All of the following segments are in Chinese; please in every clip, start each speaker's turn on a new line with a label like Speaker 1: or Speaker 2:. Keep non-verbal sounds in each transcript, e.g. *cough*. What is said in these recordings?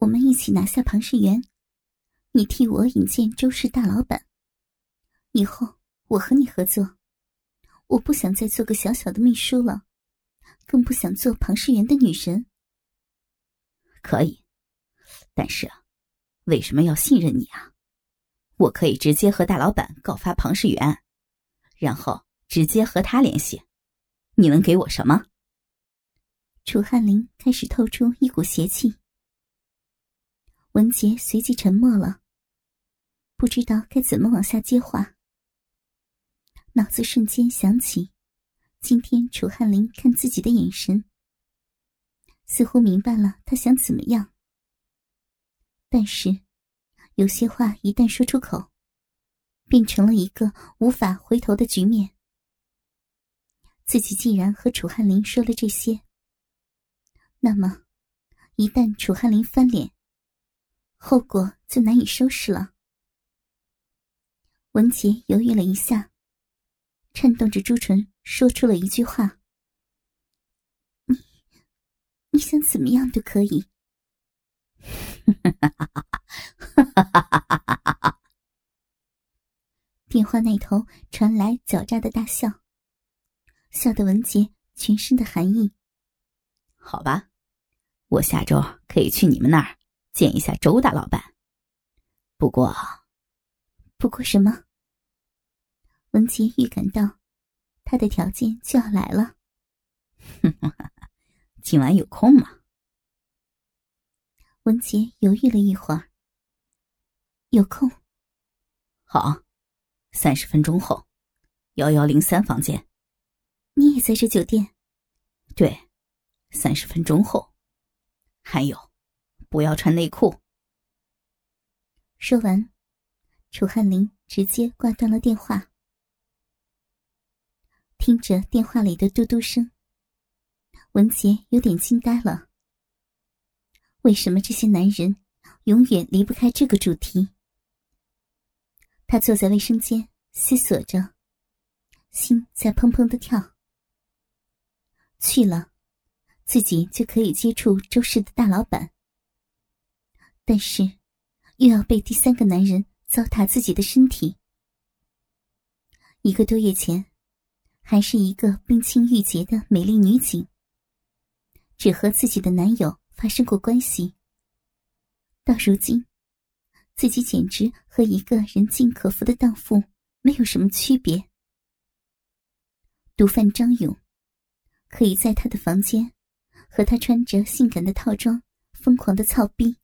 Speaker 1: 我们一起拿下庞世元，你替我引荐周氏大老板。以后我和你合作，我不想再做个小小的秘书了，更不想做庞世元的女人。
Speaker 2: 可以，但是啊，为什么要信任你啊？我可以直接和大老板告发庞世元，然后直接和他联系。你能给我什么？
Speaker 1: 楚汉林开始透出一股邪气。文杰随即沉默了，不知道该怎么往下接话。脑子瞬间想起，今天楚汉林看自己的眼神，似乎明白了他想怎么样。但是，有些话一旦说出口，变成了一个无法回头的局面。自己既然和楚汉林说了这些，那么，一旦楚汉林翻脸，后果就难以收拾了。文杰犹豫了一下。颤动着朱唇，说出了一句话：“你，你想怎么样都可以。*laughs* ”电话那头传来狡诈的大笑，笑得文杰全身的寒意。
Speaker 2: 好吧，我下周可以去你们那儿见一下周大老板。不过，
Speaker 1: 不过什么？文杰预感到，他的条件就要来了。
Speaker 2: 今晚有空吗？
Speaker 1: 文杰犹豫了一会儿。有空。
Speaker 2: 好，三十分钟后，幺幺零三房间。
Speaker 1: 你也在这酒店？
Speaker 2: 对，三十分钟后。还有，不要穿内裤。
Speaker 1: 说完，楚汉林直接挂断了电话。听着电话里的嘟嘟声，文杰有点惊呆了。为什么这些男人永远离不开这个主题？他坐在卫生间思索着，心在砰砰的跳。去了，自己就可以接触周氏的大老板，但是又要被第三个男人糟蹋自己的身体。一个多月前。还是一个冰清玉洁的美丽女警，只和自己的男友发生过关系。到如今，自己简直和一个人尽可夫的荡妇没有什么区别。毒贩张勇，可以在他的房间和他穿着性感的套装疯狂的操逼；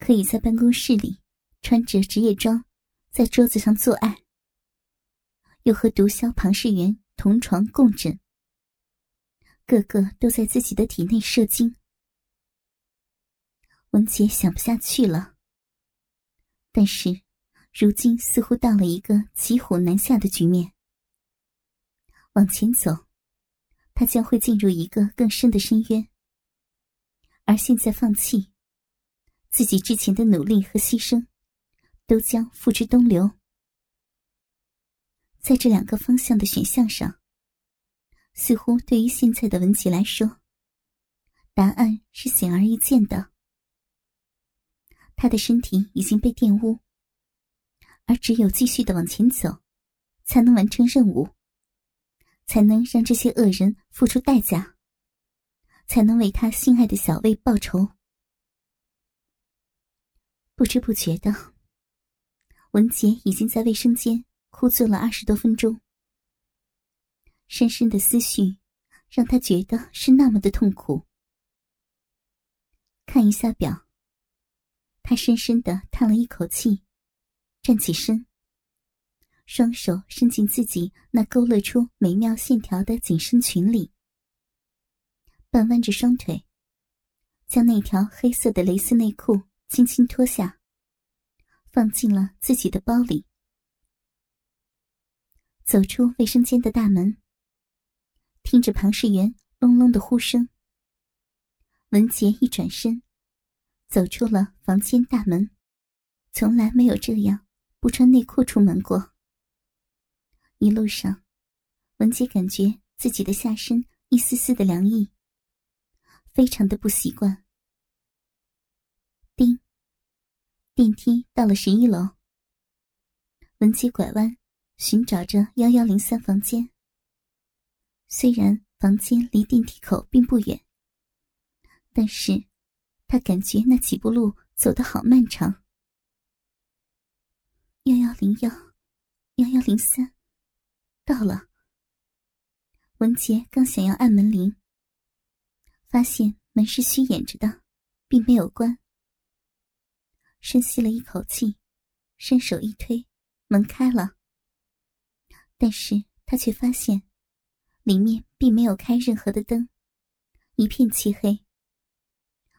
Speaker 1: 可以在办公室里穿着职业装在桌子上做爱。又和毒枭庞世元同床共枕，个个都在自己的体内射精。文杰想不下去了，但是如今似乎到了一个骑虎难下的局面。往前走，他将会进入一个更深的深渊；而现在放弃，自己之前的努力和牺牲，都将付之东流。在这两个方向的选项上，似乎对于现在的文琪来说，答案是显而易见的。他的身体已经被玷污，而只有继续的往前走，才能完成任务，才能让这些恶人付出代价，才能为他心爱的小魏报仇。不知不觉的，文杰已经在卫生间。枯坐了二十多分钟，深深的思绪让他觉得是那么的痛苦。看一下表，他深深的叹了一口气，站起身，双手伸进自己那勾勒出美妙线条的紧身裙里，半弯着双腿，将那条黑色的蕾丝内裤轻轻脱下，放进了自己的包里。走出卫生间的大门，听着庞世元隆隆的呼声，文杰一转身，走出了房间大门。从来没有这样不穿内裤出门过。一路上，文杰感觉自己的下身一丝丝的凉意，非常的不习惯。电梯到了十一楼，文杰拐弯，寻找着幺幺零三房间。虽然房间离电梯口并不远，但是他感觉那几步路走得好漫长。幺幺零幺，幺幺零三，到了。文杰刚想要按门铃，发现门是虚掩着的，并没有关。深吸了一口气，伸手一推，门开了。但是他却发现，里面并没有开任何的灯，一片漆黑。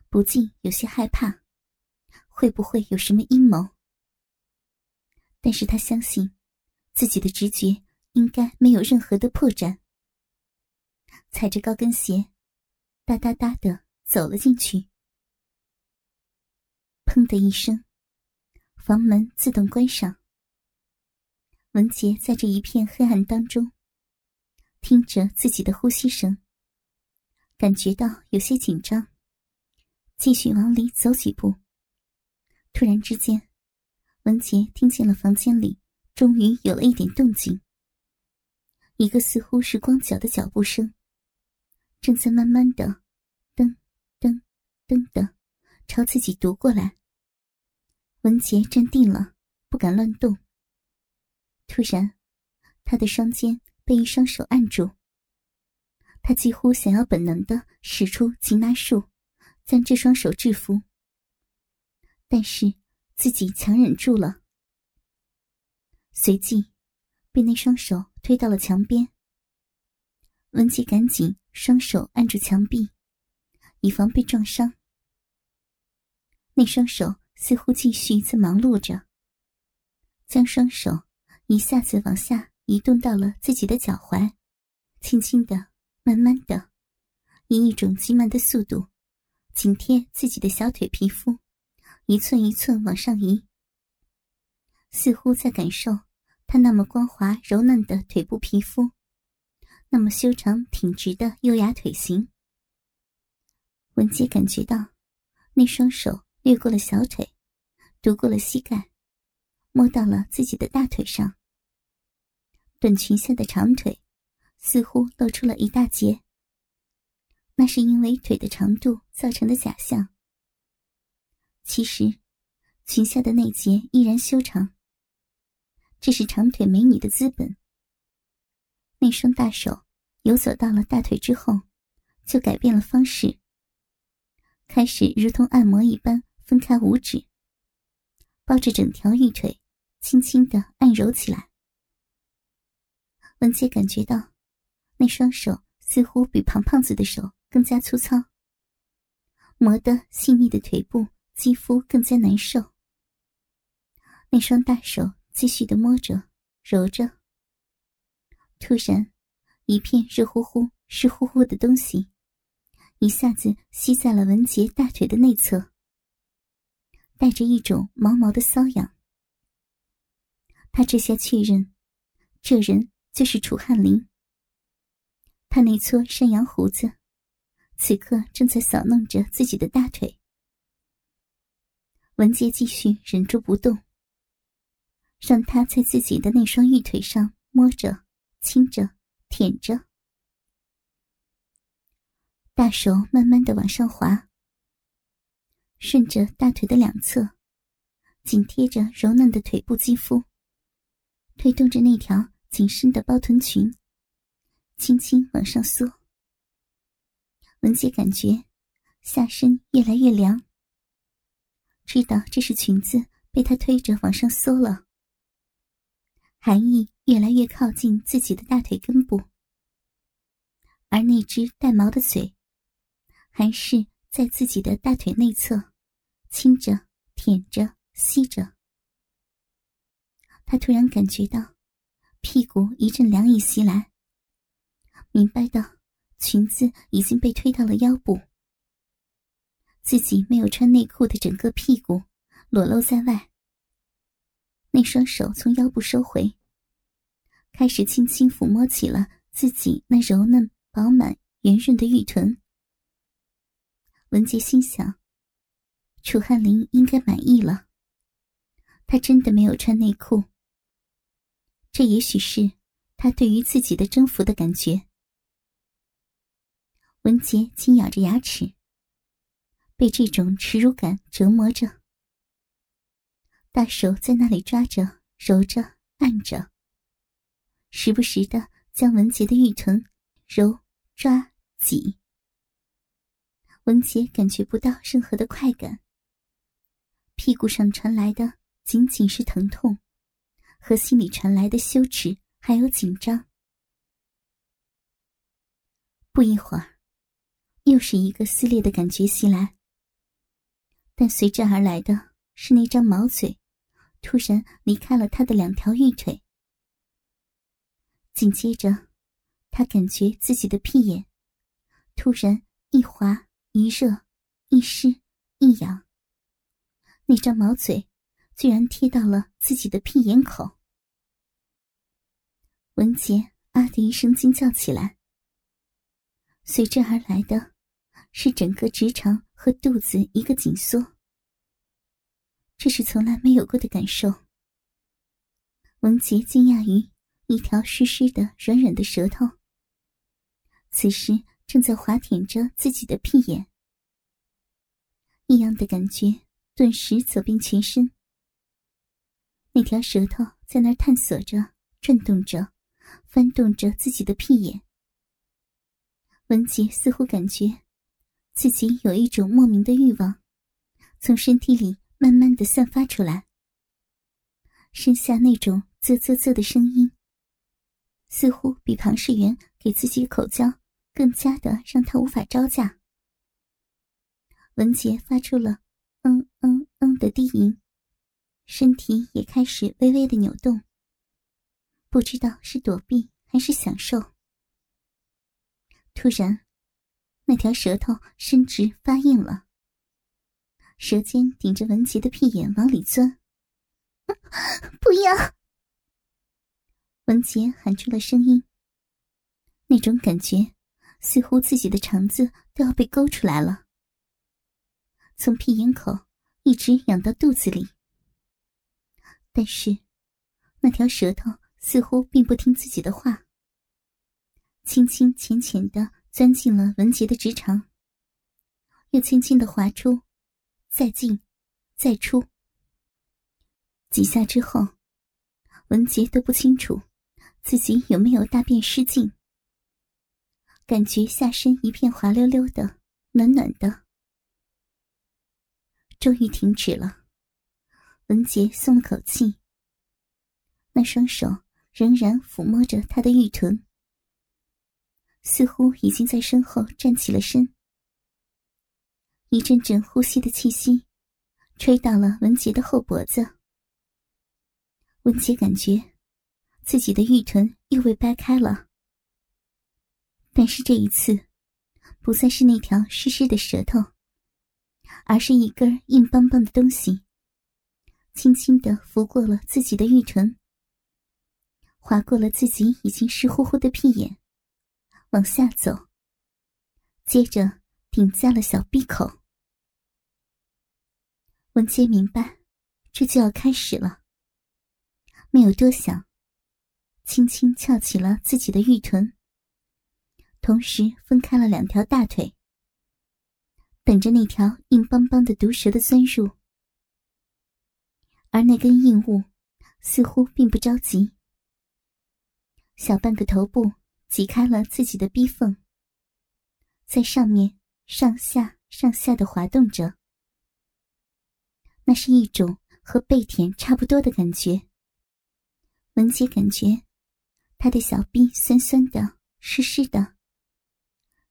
Speaker 1: 不禁有些害怕，会不会有什么阴谋？但是他相信，自己的直觉应该没有任何的破绽。踩着高跟鞋，哒哒哒的走了进去。砰的一声，房门自动关上。文杰在这一片黑暗当中，听着自己的呼吸声，感觉到有些紧张，继续往里走几步。突然之间，文杰听见了房间里终于有了一点动静，一个似乎是光脚的脚步声，正在慢慢的，噔噔噔的朝自己踱过来。文杰站定了，不敢乱动。突然，他的双肩被一双手按住。他几乎想要本能的使出擒拿术，将这双手制服，但是自己强忍住了。随即，被那双手推到了墙边。文杰赶紧双手按住墙壁，以防被撞伤。那双手。似乎继续在忙碌着，将双手一下子往下移动到了自己的脚踝，轻轻的、慢慢的，以一种极慢的速度，紧贴自己的小腿皮肤，一寸一寸往上移，似乎在感受他那么光滑柔嫩的腿部皮肤，那么修长挺直的优雅腿型。文杰感觉到那双手。掠过了小腿，渡过了膝盖，摸到了自己的大腿上。短裙下的长腿似乎露出了一大截。那是因为腿的长度造成的假象。其实，裙下的那截依然修长。这是长腿美女的资本。那双大手游走到了大腿之后，就改变了方式，开始如同按摩一般。分开五指，抱着整条玉腿，轻轻的按揉起来。文杰感觉到，那双手似乎比胖胖子的手更加粗糙，磨得细腻的腿部肌肤更加难受。那双大手继续的摸着、揉着。突然，一片热乎乎、湿乎乎的东西，一下子吸在了文杰大腿的内侧。带着一种毛毛的瘙痒，他这下确认，这人就是楚汉林。他那撮山羊胡子，此刻正在扫弄着自己的大腿。文杰继续忍住不动，让他在自己的那双玉腿上摸着、亲着、舔着，大手慢慢的往上滑。顺着大腿的两侧，紧贴着柔嫩的腿部肌肤，推动着那条紧身的包臀裙，轻轻往上缩。文杰感觉下身越来越凉，知道这是裙子被他推着往上缩了，寒意越来越靠近自己的大腿根部，而那只带毛的嘴，还是在自己的大腿内侧。亲着、舔着、吸着，他突然感觉到屁股一阵凉意袭来，明白到裙子已经被推到了腰部，自己没有穿内裤的整个屁股裸露在外。那双手从腰部收回，开始轻轻抚摸起了自己那柔嫩、饱满、圆润的玉臀。文杰心想。楚汉林应该满意了，他真的没有穿内裤。这也许是他对于自己的征服的感觉。文杰紧咬着牙齿，被这种耻辱感折磨着。大手在那里抓着、揉着、按着，时不时的将文杰的玉臀揉、抓、挤。文杰感觉不到任何的快感，屁股上传来的仅仅是疼痛，和心里传来的羞耻还有紧张。不一会儿，又是一个撕裂的感觉袭来，但随之而来的是那张毛嘴。突然离开了他的两条玉腿，紧接着，他感觉自己的屁眼突然一滑一热，一湿一痒。那张毛嘴居然贴到了自己的屁眼口。文杰啊的一声惊叫起来，随之而来的是整个直肠和肚子一个紧缩。这是从来没有过的感受。文杰惊讶于一条湿湿的、软软的舌头，此时正在滑舔着自己的屁眼。异样的感觉顿时走遍全身。那条舌头在那儿探索着、转动着、翻动着自己的屁眼。文杰似乎感觉自己有一种莫名的欲望，从身体里。慢慢的散发出来，剩下那种啧啧啧的声音，似乎比庞世元给自己口交更加的让他无法招架。文杰发出了“”的低吟，身体也开始微微的扭动，不知道是躲避还是享受。突然，那条舌头伸直发硬了。舌尖顶着文杰的屁眼往里钻，不要！文杰喊出了声音。那种感觉，似乎自己的肠子都要被勾出来了，从屁眼口一直养到肚子里。但是，那条舌头似乎并不听自己的话，轻轻浅浅的钻进了文杰的直肠，又轻轻的滑出。再进，再出。几下之后，文杰都不清楚自己有没有大便失禁，感觉下身一片滑溜溜的，暖暖的。终于停止了，文杰松了口气。那双手仍然抚摸着他的玉臀，似乎已经在身后站起了身。一阵阵呼吸的气息，吹到了文杰的后脖子。文杰感觉自己的玉臀又被掰开了，但是这一次，不再是那条湿湿的舌头，而是一根硬邦邦的东西，轻轻的拂过了自己的玉臀，划过了自己已经湿乎乎的屁眼，往下走，接着顶在了小闭口。文杰明白，这就要开始了。没有多想，轻轻翘起了自己的玉臀，同时分开了两条大腿，等着那条硬邦邦的毒蛇的钻入。而那根硬物似乎并不着急，小半个头部挤开了自己的逼缝，在上面上下上下的滑动着。那是一种和被舔差不多的感觉。文杰感觉他的小臂酸酸的、湿湿的，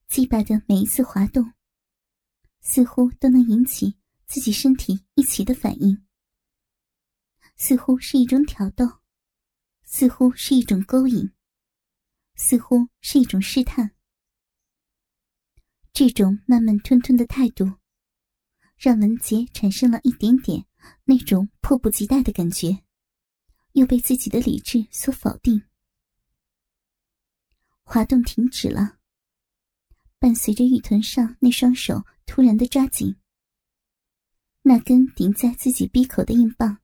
Speaker 1: 鸡巴的每一次滑动，似乎都能引起自己身体一起的反应，似乎是一种挑逗，似乎是一种勾引，似乎是一种试探。这种慢慢吞吞的态度。让文杰产生了一点点那种迫不及待的感觉，又被自己的理智所否定。滑动停止了，伴随着玉臀上那双手突然的抓紧，那根顶在自己闭口的硬棒，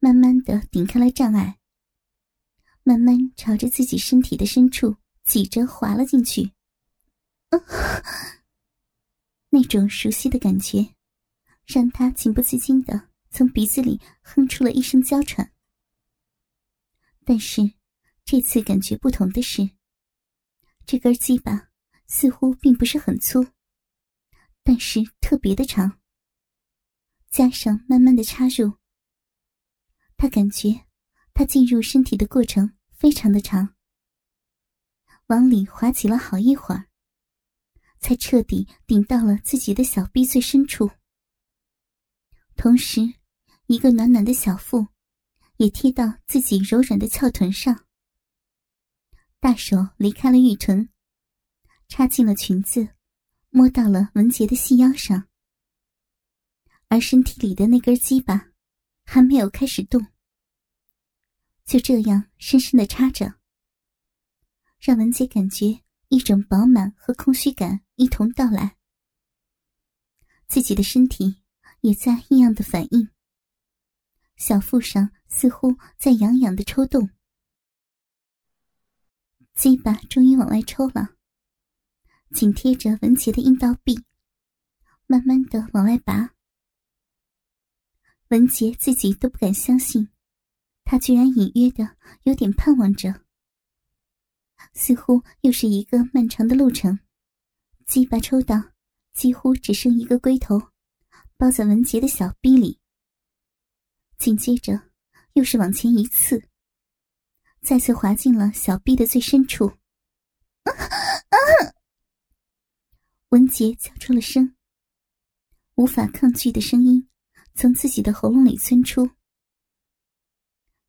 Speaker 1: 慢慢的顶开了障碍，慢慢朝着自己身体的深处挤着滑了进去。那种熟悉的感觉，让他情不自禁的从鼻子里哼出了一声娇喘。但是，这次感觉不同的是，这根鸡巴似乎并不是很粗，但是特别的长。加上慢慢的插入，他感觉他进入身体的过程非常的长，往里滑起了好一会儿，才彻底顶到了自己的小臂最深处。同时，一个暖暖的小腹也贴到自己柔软的翘臀上，大手离开了玉臀，插进了裙子，摸到了文杰的细腰上。而身体里的那根鸡巴还没有开始动，就这样深深的插着，让文杰感觉一种饱满和空虚感一同到来。自己的身体也在异样的反应，小腹上似乎在痒痒的抽动，鸡巴终于往外抽了，紧贴着文杰的阴道壁，慢慢的往外拔。文杰自己都不敢相信，他居然隐约的有点盼望着，似乎又是一个漫长的路程。鸡巴抽到，几乎只剩一个龟头，包在文杰的小臂里。紧接着，又是往前一刺，再次滑进了小臂的最深处。啊 *laughs* 啊文杰叫出了声，无法抗拒的声音。从自己的喉咙里钻出。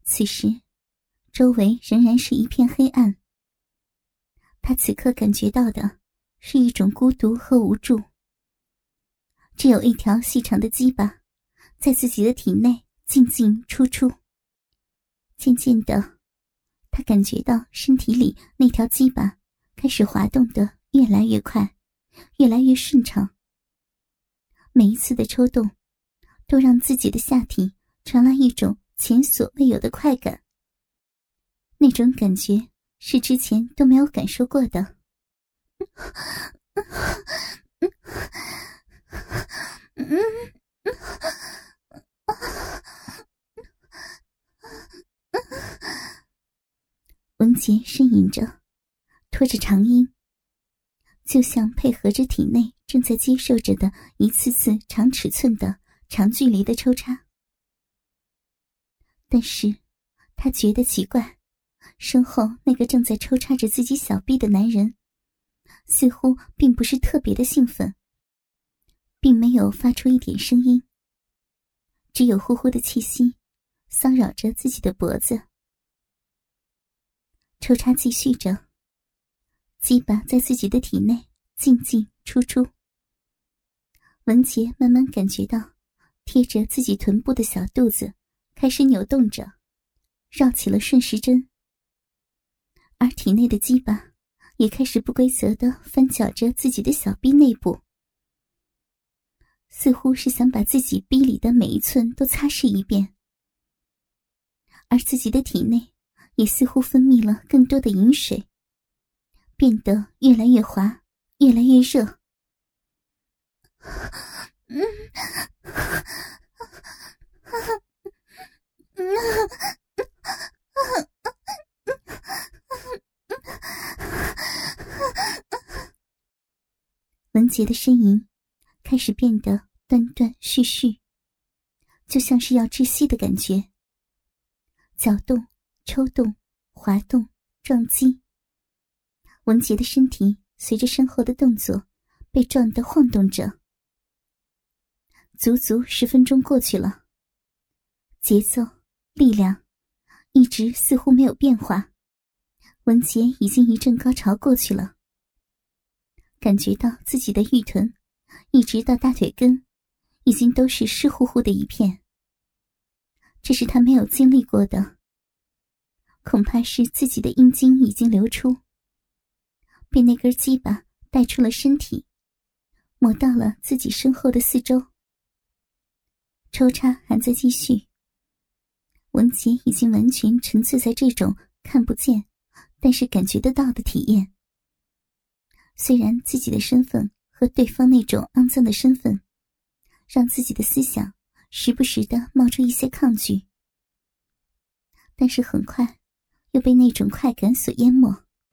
Speaker 1: 此时，周围仍然是一片黑暗。他此刻感觉到的是一种孤独和无助。只有一条细长的鸡巴，在自己的体内进进出出。渐渐的，他感觉到身体里那条鸡巴开始滑动的越来越快，越来越顺畅。每一次的抽动。都让自己的下体传来一种前所未有的快感。那种感觉是之前都没有感受过的。文杰呻吟着，拖着长音，就像配合着体内正在接受着的一次次长尺寸的。长距离的抽插，但是他觉得奇怪，身后那个正在抽插着自己小臂的男人，似乎并不是特别的兴奋，并没有发出一点声音，只有呼呼的气息骚扰着自己的脖子。抽插继续着，鸡巴在自己的体内进进出出，文杰慢慢感觉到。贴着自己臀部的小肚子开始扭动着，绕起了顺时针，而体内的鸡巴也开始不规则的翻搅着自己的小臂内部，似乎是想把自己臂里的每一寸都擦拭一遍，而自己的体内也似乎分泌了更多的饮水，变得越来越滑，越来越热。嗯，文杰的呻吟开始变得断断续续，就像是要窒息的感觉。搅动、抽动、滑动、撞击，文杰的身体随着身后的动作被撞得晃动着。足足十分钟过去了，节奏、力量一直似乎没有变化。文杰已经一阵高潮过去了，感觉到自己的玉臀一直到大腿根，已经都是湿乎乎的一片。这是他没有经历过的，恐怕是自己的阴茎已经流出，被那根鸡巴带出了身体，抹到了自己身后的四周。抽插还在继续，文杰已经完全沉醉在这种看不见，但是感觉得到的体验。虽然自己的身份和对方那种肮脏的身份，让自己的思想时不时的冒出一些抗拒，但是很快又被那种快感所淹没。